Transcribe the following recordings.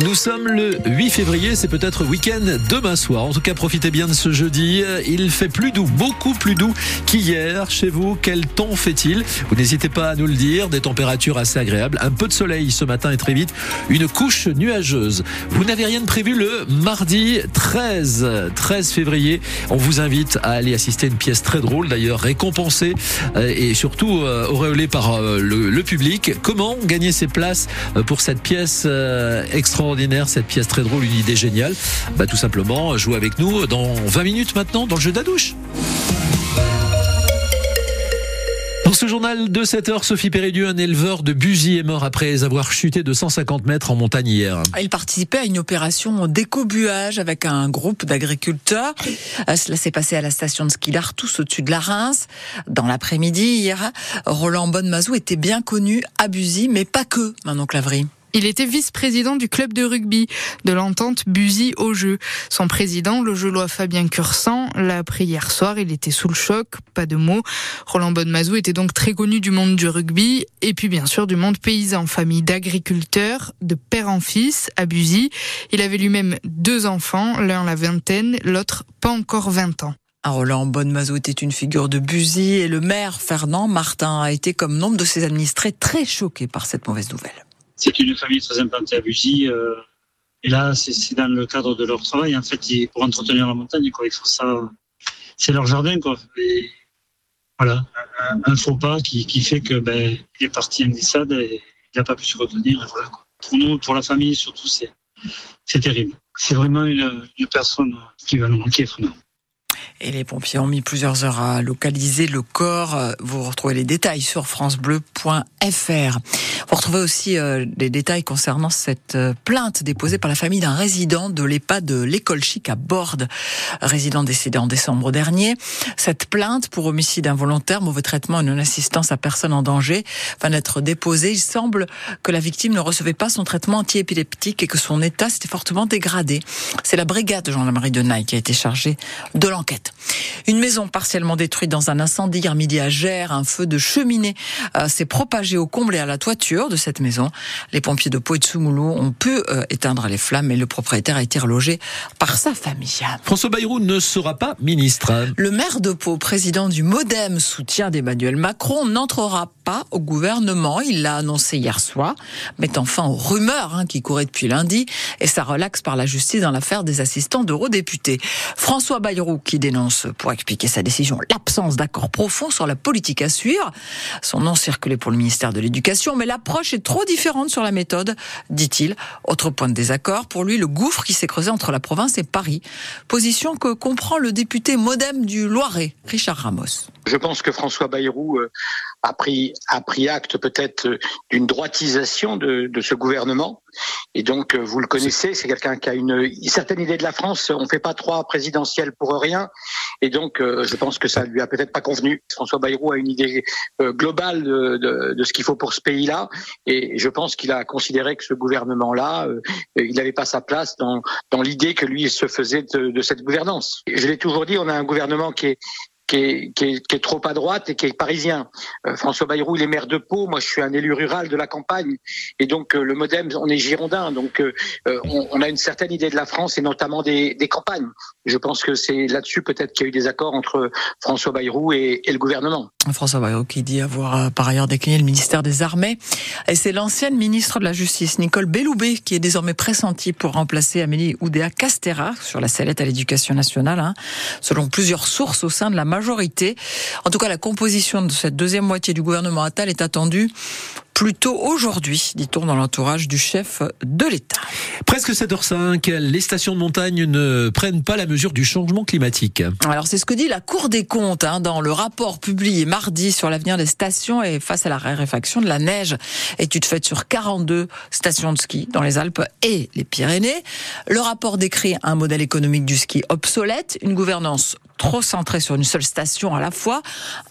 Nous sommes le 8 février, c'est peut-être week-end demain soir. En tout cas, profitez bien de ce jeudi. Il fait plus doux, beaucoup plus doux qu'hier. Chez vous, quel temps fait-il? Vous n'hésitez pas à nous le dire. Des températures assez agréables, un peu de soleil ce matin et très vite une couche nuageuse. Vous n'avez rien de prévu le mardi 13, 13 février. On vous invite à aller assister à une pièce très drôle, d'ailleurs récompensée euh, et surtout euh, auréolée par euh, le, le public. Comment gagner ses places pour cette pièce extraordinaire? Cette pièce très drôle, une idée géniale. Bah, tout simplement, jouez avec nous dans 20 minutes maintenant dans le jeu de la douche. Dans ce journal de 7 heures, Sophie Péridieu, un éleveur de Buzy est mort après avoir chuté de 150 mètres en montagne hier. Il participait à une opération d'écobuage avec un groupe d'agriculteurs. Euh, cela s'est passé à la station de ski tous au-dessus de la Reims. Dans l'après-midi hier, Roland Bonnemazou était bien connu à Buzy, mais pas que, maintenant Clavry. Il était vice-président du club de rugby de l'entente Buzy au jeu. Son président, le gelois Fabien Cursan, l'a appris hier soir. Il était sous le choc, pas de mots. Roland Bonnemazou était donc très connu du monde du rugby et puis bien sûr du monde paysan, famille d'agriculteurs, de père en fils à Buzy. Il avait lui-même deux enfants, l'un la vingtaine, l'autre pas encore 20 ans. Roland Bonnemazou était une figure de Buzy et le maire Fernand Martin a été, comme nombre de ses administrés, très choqué par cette mauvaise nouvelle c'est une famille très implantée à Bugy. Euh, et là, c'est dans le cadre de leur travail. En fait, pour entretenir la montagne, quoi, ils font ça. C'est leur jardin, quoi. Et voilà, un, faux pas qui, qui fait que ben, il est parti en glissade et il n'a pas pu se retenir. Et voilà, quoi. Pour nous, pour la famille, surtout, c'est terrible. C'est vraiment une, une personne qui va nous manquer, vraiment. Et les pompiers ont mis plusieurs heures à localiser le corps. Vous retrouvez les détails sur francebleu.fr. Vous retrouvez aussi euh, des détails concernant cette euh, plainte déposée par la famille d'un résident de l'EHPAD de l'école chic à Borde, résident décédé en décembre dernier. Cette plainte pour homicide involontaire, mauvais traitement et non-assistance à personne en danger va d'être déposée. Il semble que la victime ne recevait pas son traitement antiépileptique et que son état s'était fortement dégradé. C'est la brigade de gendarmerie de Naï qui a été chargée de l'enquête. Une maison partiellement détruite dans un incendie hier midi à Gers. Un feu de cheminée euh, s'est propagé au comble et à la toiture de cette maison. Les pompiers de Pau et de Soumoulou ont pu euh, éteindre les flammes et le propriétaire a été relogé par sa famille. François Bayrou ne sera pas ministre. Le maire de Pau, président du Modem, soutien d'Emmanuel Macron, n'entrera pas au gouvernement. Il l'a annoncé hier soir, mettant fin aux rumeurs hein, qui couraient depuis lundi et ça relaxe par la justice dans l'affaire des assistants d'eurodéputés. François Bayrou qui dénonce pour expliquer sa décision l'absence d'accord profond sur la politique à suivre. Son nom circulait pour le ministère de l'Éducation, mais l'approche est trop différente sur la méthode, dit-il. Autre point de désaccord, pour lui, le gouffre qui s'est creusé entre la province et Paris. Position que comprend le député modem du Loiret, Richard Ramos. Je pense que François Bayrou euh, a pris, a pris acte peut-être d'une droitisation de, de, ce gouvernement. Et donc, euh, vous le connaissez, c'est quelqu'un qui a une, certaine idée de la France. On fait pas trois présidentielles pour rien. Et donc, euh, je pense que ça lui a peut-être pas convenu. François Bayrou a une idée globale de, de, ce qu'il faut pour ce pays-là. Et je pense qu'il a considéré que ce gouvernement-là, il n'avait pas sa place dans, dans l'idée que lui se faisait de cette gouvernance. Je l'ai toujours dit, on a un gouvernement qui est, qui est, qui, est, qui est, trop à droite et qui est parisien. Euh, François Bayrou, il est maire de Pau. Moi, je suis un élu rural de la campagne. Et donc, euh, le MoDem, on est girondin. Donc, euh, on, on, a une certaine idée de la France et notamment des, des campagnes. Je pense que c'est là-dessus peut-être qu'il y a eu des accords entre François Bayrou et, et, le gouvernement. François Bayrou qui dit avoir par ailleurs décliné le ministère des Armées. Et c'est l'ancienne ministre de la Justice, Nicole Belloubet, qui est désormais pressentie pour remplacer Amélie Oudéa Castera sur la sellette à l'éducation nationale. Hein, selon plusieurs sources au sein de la majorité. En tout cas, la composition de cette deuxième moitié du gouvernement Attal est attendue plutôt aujourd'hui, dit-on dans l'entourage du chef de l'État. Presque 7h05, les stations de montagne ne prennent pas la mesure du changement climatique. Alors c'est ce que dit la Cour des comptes hein, dans le rapport publié mardi sur l'avenir des stations et face à la raréfaction de la neige. Étude faite sur 42 stations de ski dans les Alpes et les Pyrénées. Le rapport décrit un modèle économique du ski obsolète, une gouvernance trop centrée sur une seule station à la fois,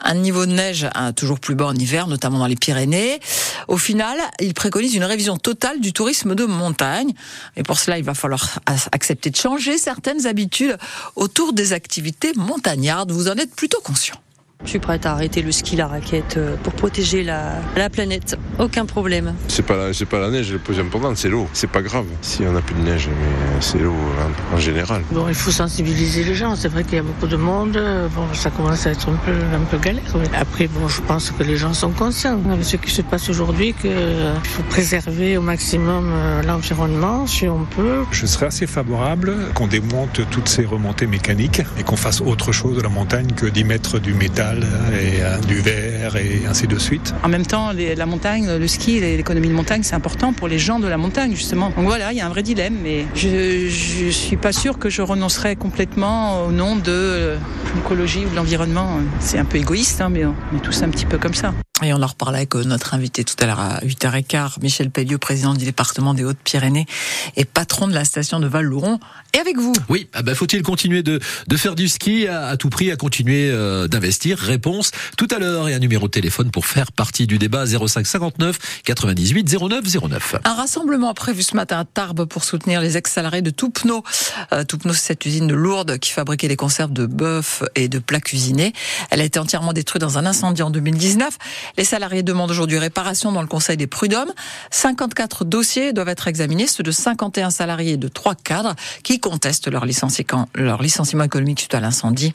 un niveau de neige toujours plus bas en hiver, notamment dans les Pyrénées. Au final, il préconise une révision totale du tourisme de montagne. Et pour cela, il va falloir accepter de changer certaines habitudes autour des activités montagnardes. Vous en êtes plutôt conscient. Je suis prête à arrêter le ski, la raquette euh, pour protéger la, la planète. Aucun problème. C'est pas la, c'est pas la neige le plus important, c'est l'eau. C'est pas grave si on n'a plus de neige, mais c'est l'eau en, en général. Bon, il faut sensibiliser les gens. C'est vrai qu'il y a beaucoup de monde. Bon, ça commence à être un peu, un peu galère. Mais après, bon, je pense que les gens sont conscients de ce qui se passe aujourd'hui, qu'il faut préserver au maximum euh, l'environnement si on peut. Je serais assez favorable qu'on démonte toutes ces remontées mécaniques et qu'on fasse autre chose de la montagne que d'y mettre du métal et euh, du verre et ainsi de suite. En même temps, la montagne, le ski, l'économie de montagne, c'est important pour les gens de la montagne, justement. Donc voilà, il y a un vrai dilemme, mais je, je suis pas sûre que je renoncerai complètement au nom de l'écologie ou de l'environnement. C'est un peu égoïste, hein, mais on est tous un petit peu comme ça. Et on en reparlait avec notre invité tout à l'heure à 8h15, Michel Pellieu, président du département des Hautes-Pyrénées et patron de la station de Val-Louron. Et avec vous Oui, ah bah faut-il continuer de, de faire du ski à, à tout prix, à continuer euh, d'investir? Réponse tout à l'heure et un numéro de téléphone pour faire partie du débat 05 59 98 09 09. Un rassemblement prévu ce matin à Tarbes pour soutenir les ex-salariés de Toupneau. Euh, Toupneau, c'est cette usine de Lourdes qui fabriquait des conserves de bœuf et de plats cuisinés. Elle a été entièrement détruite dans un incendie en 2019. Les salariés demandent aujourd'hui réparation dans le Conseil des prud'hommes. 54 dossiers doivent être examinés, ceux de 51 salariés et de 3 cadres qui contestent leur licenciement, leur licenciement économique suite à l'incendie,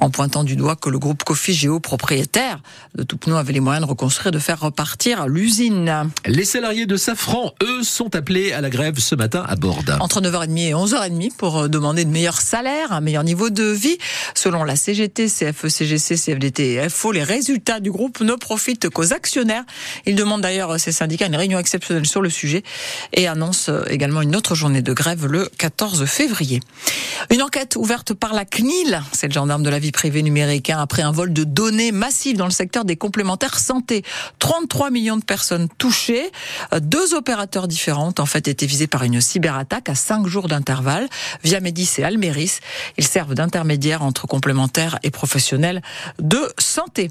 en pointant du doigt que le groupe Cofigeo, propriétaire de Toupneau, avait les moyens de reconstruire et de faire repartir l'usine. Les salariés de Safran, eux, sont appelés à la grève ce matin à Bordeaux. Entre 9h30 et 11h30 pour demander de meilleurs salaires, un meilleur niveau de vie. Selon la CGT, CFE, CGC, CFDT et FO, les résultats du groupe ne profitent qu'aux actionnaires. Ils demandent d'ailleurs ces syndicats une réunion exceptionnelle sur le sujet et annoncent également une autre journée de grève le 14 février. Une enquête ouverte par la CNIL, c'est le gendarme de la vie privée numérique, hein, après un vol de données massif dans le secteur des complémentaires santé. 33 millions de personnes touchées. Deux opérateurs différents en fait étaient visés par une cyberattaque à cinq jours d'intervalle via Médis et Almeris. Ils servent d'intermédiaires entre complémentaires et professionnels de santé.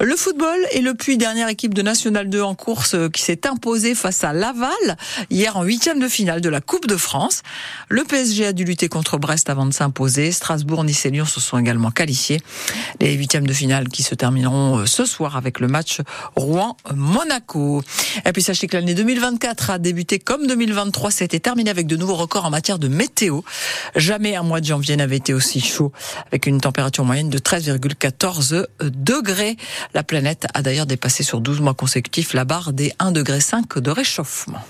Le football est le puis dernière équipe de National 2 en course qui s'est imposée face à Laval hier en huitième de finale de la Coupe de France. Le PSG a dû lutter contre Brest avant de s'imposer. Strasbourg, Nice et Lyon se sont également qualifiés. Les huitièmes de finale qui se termineront ce soir avec le match Rouen-Monaco. Et puis sachez que l'année 2024 a débuté comme 2023. C'était terminé avec de nouveaux records en matière de météo. Jamais un mois de janvier n'avait été aussi chaud avec une température moyenne de 13,14 degrés. La planète a d'ailleurs dépassé sur 12 mois consécutifs la barre des 1,5 degré de réchauffement.